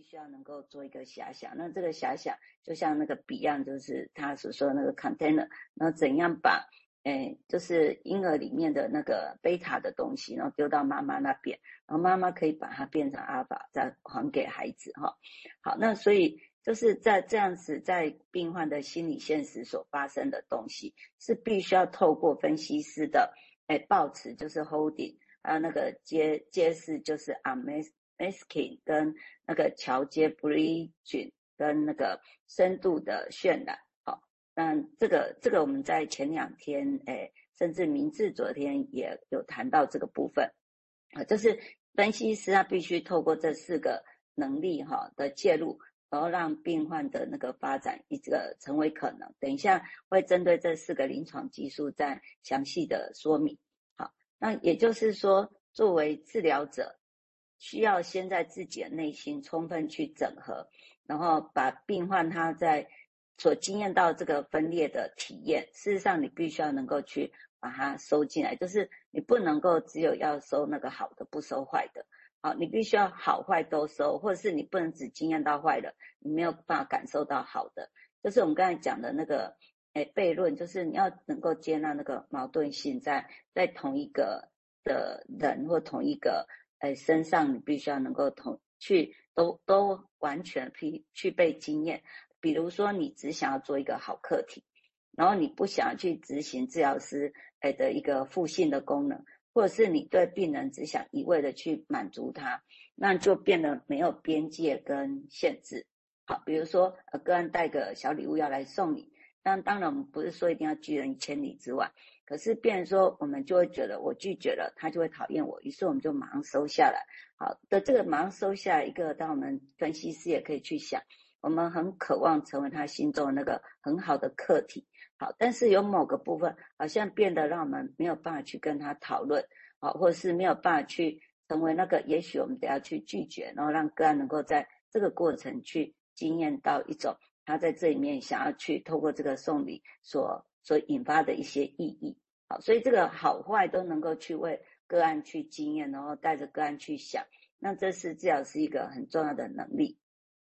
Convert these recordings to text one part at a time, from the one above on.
必须要能够做一个遐想。那这个遐想就像那个 Beyond，，就是他所说的那个 container，那怎样把诶，就是婴儿里面的那个贝塔的东西，然后丢到妈妈那边，然后妈妈可以把它变成阿尔法，再还给孩子哈。好，那所以就是在这样子，在病患的心理现实所发生的东西，是必须要透过分析师的诶抱持，就是 holding，还有那个揭揭示，就是 Masking 跟那个桥接 bridging 跟那个深度的渲染。好，那，这个这个我们在前两天，诶，甚至明志昨天也有谈到这个部分，啊，就是分析师他必须透过这四个能力哈的介入，然后让病患的那个发展一个成为可能。等一下会针对这四个临床技术再详细的说明。好，那也就是说，作为治疗者，需要先在自己的内心充分去整合，然后把病患他在所经验到这个分裂的体验，事实上你必须要能够去把它收进来，就是你不能够只有要收那个好的，不收坏的。好，你必须要好坏都收，或者是你不能只经验到坏的，你没有办法感受到好的。就是我们刚才讲的那个，诶，悖论，就是你要能够接纳那个矛盾性，在在同一个的人或同一个诶身上，你必须要能够同去都都完全去去被经验。比如说，你只想要做一个好客体，然后你不想要去执行治疗师诶的一个复性的功能，或者是你对病人只想一味的去满足他，那就变得没有边界跟限制。好，比如说呃，个案带个小礼物要来送你，那当然我们不是说一定要拒人千里之外，可是别人说我们就会觉得我拒绝了，他就会讨厌我，于是我们就马上收下来。好的，这个马上收下一个，当我们分析师也可以去想。我们很渴望成为他心中那个很好的客体，好，但是有某个部分好像变得让我们没有办法去跟他讨论，好，或者是没有办法去成为那个，也许我们得要去拒绝，然后让个案能够在这个过程去经验到一种他在这里面想要去透过这个送礼所所引发的一些意义，好，所以这个好坏都能够去为个案去经验，然后带着个案去想，那这是治疗师一个很重要的能力。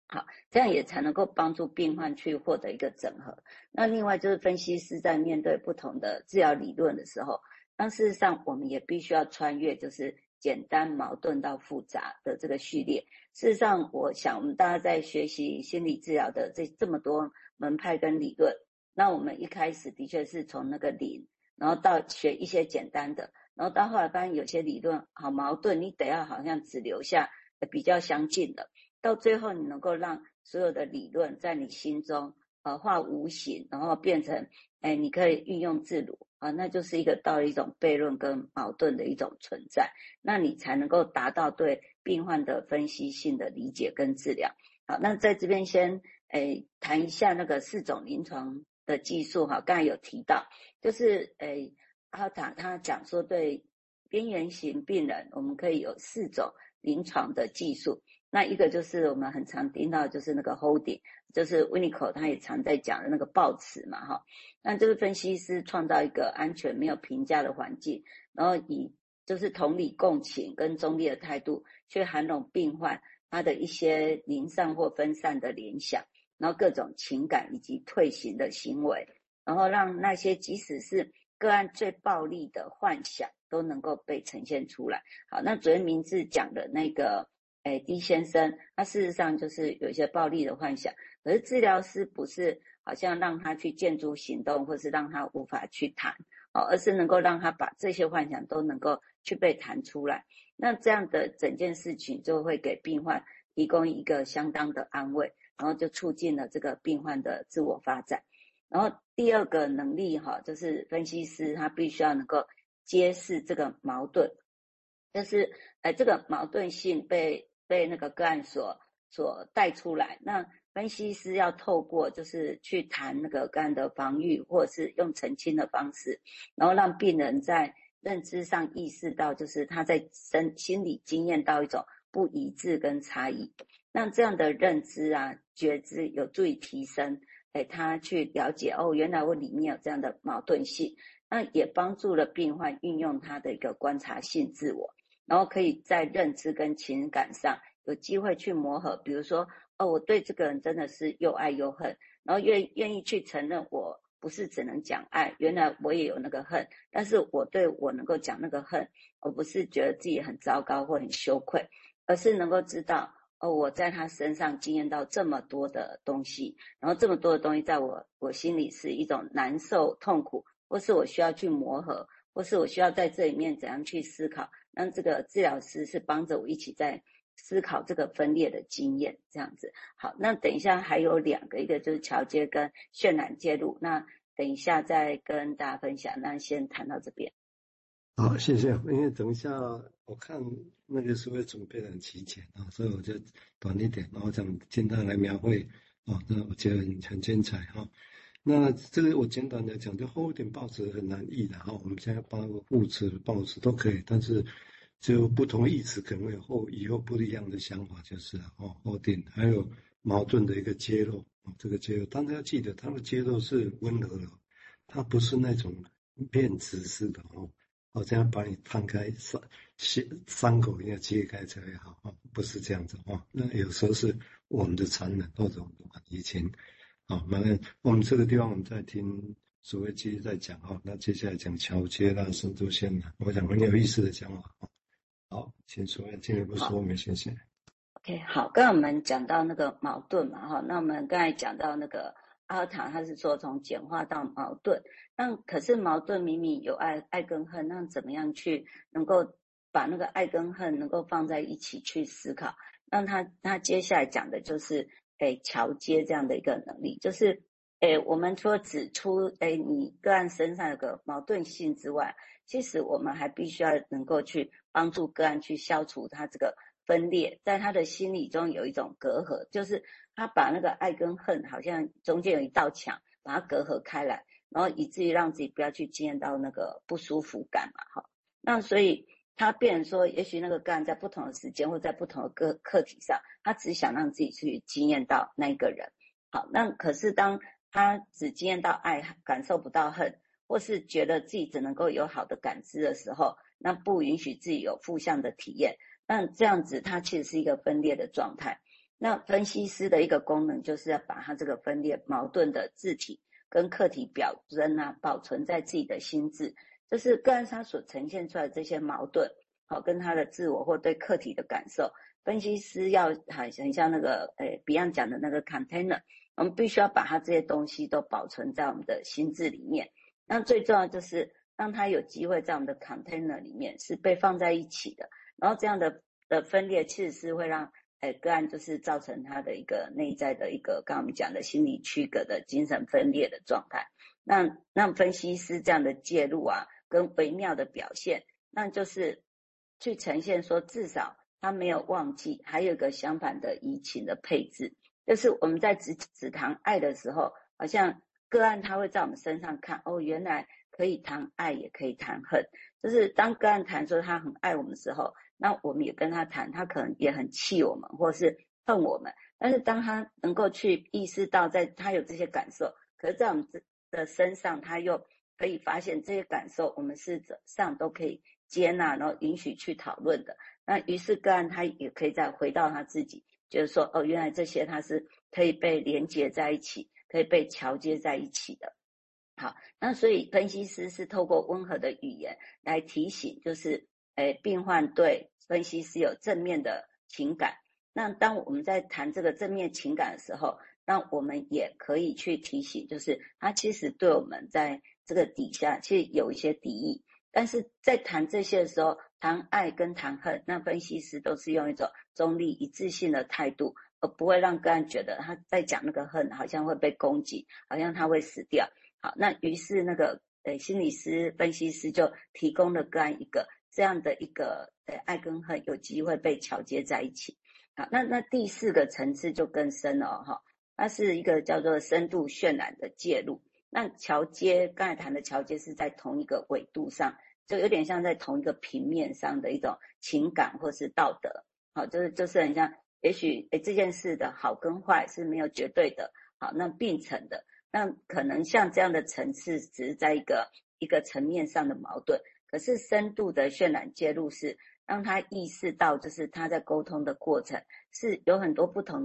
好，这样也才能够帮助病患去获得一个整合。那另外就是分析师在面对不同的治疗理论的时候，那事实上我们也必须要穿越，就是简单矛盾到复杂的这个序列。事实上，我想我们大家在学习心理治疗的这这么多门派跟理论，那我们一开始的确是从那个零，然后到学一些简单的，然后到后来发现有些理论好矛盾，你得要好像只留下比较相近的。到最后，你能够让所有的理论在你心中呃化无形，然后变成哎，你可以运用自如啊，那就是一个到了一种悖论跟矛盾的一种存在，那你才能够达到对病患的分析性的理解跟治疗。好，那在这边先哎谈一下那个四种临床的技术哈，刚才有提到，就是哎阿塔他讲说对边缘型病人，我们可以有四种临床的技术。那一个就是我们很常听到，就是那个 holding，就是 Winiko 他也常在讲的那个抱持嘛，哈。那这个分析师创造一个安全、没有评价的环境，然后以就是同理共情跟中立的态度，去涵容病患他的一些零散或分散的联想，然后各种情感以及退行的行为，然后让那些即使是个案最暴力的幻想都能够被呈现出来。好，那昨天名字讲的那个。哎，D 先生，他事实上就是有一些暴力的幻想，可是治疗师不是好像让他去建筑行动，或是让他无法去谈，哦，而是能够让他把这些幻想都能够去被谈出来。那这样的整件事情就会给病患提供一个相当的安慰，然后就促进了这个病患的自我发展。然后第二个能力哈，就是分析师他必须要能够揭示这个矛盾，就是哎，这个矛盾性被。被那个个案所所带出来，那分析师要透过就是去谈那个个案的防御，或者是用澄清的方式，然后让病人在认知上意识到，就是他在身心理经验到一种不一致跟差异。那这样的认知啊、觉知有助于提升，哎，他去了解哦，原来我里面有这样的矛盾性，那也帮助了病患运用他的一个观察性自我。然后可以在认知跟情感上有机会去磨合。比如说，哦，我对这个人真的是又爱又恨，然后愿愿意去承认我不是只能讲爱，原来我也有那个恨。但是我对我能够讲那个恨，我不是觉得自己很糟糕或很羞愧，而是能够知道，哦，我在他身上经验到这么多的东西，然后这么多的东西在我我心里是一种难受、痛苦，或是我需要去磨合。或是我需要在这里面怎样去思考，让这个治疗师是帮着我一起在思考这个分裂的经验，这样子。好，那等一下还有两个，一个就是桥接跟渲染介入，那等一下再跟大家分享。那先谈到这边。好，谢谢。因为等一下我看那个书会准备得很齐全啊，所以我就短一点，然后这样简单来描绘啊，那我觉得很很精彩哈。那这个我简单来讲，就厚一点报纸很难译的哈。我们现在包括副词、报纸都可以，但是就不同意思可能会有后以后不一样的想法，就是哦，后点还有矛盾的一个揭露啊，这个揭露，大家要记得，它的揭露是温和的，它不是那种骗子式的哦，好像把你摊开伤伤口一样揭开才会好啊，不是这样子啊。那有时候是我们的残忍或者以前。好，那我们这个地方我们在听所谓继续在讲哈，那接下来讲桥接啦、深度线啦，我想很有意思的讲法。好，请所谓进一步说明，谢谢。OK，好，刚刚我们讲到那个矛盾嘛，哈，那我们刚才讲到那个阿尔塔，他是说从简化到矛盾，那可是矛盾明明有爱爱跟恨，那怎么样去能够把那个爱跟恨能够放在一起去思考？那他他接下来讲的就是。诶，桥接这样的一个能力，就是，诶，我们说指出，诶，你个案身上有个矛盾性之外，其实我们还必须要能够去帮助个案去消除他这个分裂，在他的心理中有一种隔阂，就是他把那个爱跟恨好像中间有一道墙，把它隔阂开来，然后以至于让自己不要去经验到那个不舒服感嘛，哈，那所以。他变成说，也许那个个案在不同的时间或在不同的个课题上，他只想让自己去经验到那个人。好，那可是当他只经验到爱，感受不到恨，或是觉得自己只能够有好的感知的时候，那不允许自己有负向的体验。那这样子，它其实是一个分裂的状态。那分析师的一个功能，就是要把它这个分裂矛盾的字体跟客体表征啊，保存在自己的心智。就是个案他所呈现出来的这些矛盾，好，跟他的自我或对客体的感受，分析师要很很像那个诶，Beyond 讲的那个 container，我们必须要把他这些东西都保存在我们的心智里面。那最重要就是让他有机会在我们的 container 里面是被放在一起的。然后这样的的分裂其实是会让诶个案就是造成他的一个内在的一个刚刚我们讲的心理区隔的精神分裂的状态。那让分析师这样的介入啊。跟微妙的表现，那就是去呈现说，至少他没有忘记，还有一个相反的移情的配置，就是我们在只只谈爱的时候，好像个案他会在我们身上看，哦，原来可以谈爱，也可以谈恨，就是当个案谈说他很爱我们的时候，那我们也跟他谈，他可能也很气我们，或是恨我们，但是当他能够去意识到，在他有这些感受，可是在我们的身上，他又。可以发现这些感受，我们是上都可以接纳，然后允许去讨论的。那于是个案他也可以再回到他自己，就是说，哦，原来这些他是可以被连接在一起，可以被桥接在一起的。好，那所以分析师是透过温和的语言来提醒，就是，诶，病患对分析师有正面的情感。那当我们在谈这个正面情感的时候，那我们也可以去提醒，就是他其实对我们在。这个底下其实有一些敌意，但是在谈这些的时候，谈爱跟谈恨，那分析师都是用一种中立一致性的态度，而不会让个案觉得他在讲那个恨好像会被攻击，好像他会死掉。好，那于是那个呃心理师分析师就提供了个案一个这样的一个呃爱跟恨有机会被桥接在一起。好，那那第四个层次就更深了哈，它是一个叫做深度渲染的介入。那桥接，刚才谈的桥接是在同一个纬度上，就有点像在同一个平面上的一种情感或是道德，好，就是就是很像，也许诶这件事的好跟坏是没有绝对的，好，那并存的，那可能像这样的层次只是在一个一个层面上的矛盾，可是深度的渲染介入是让他意识到，就是他在沟通的过程是有很多不同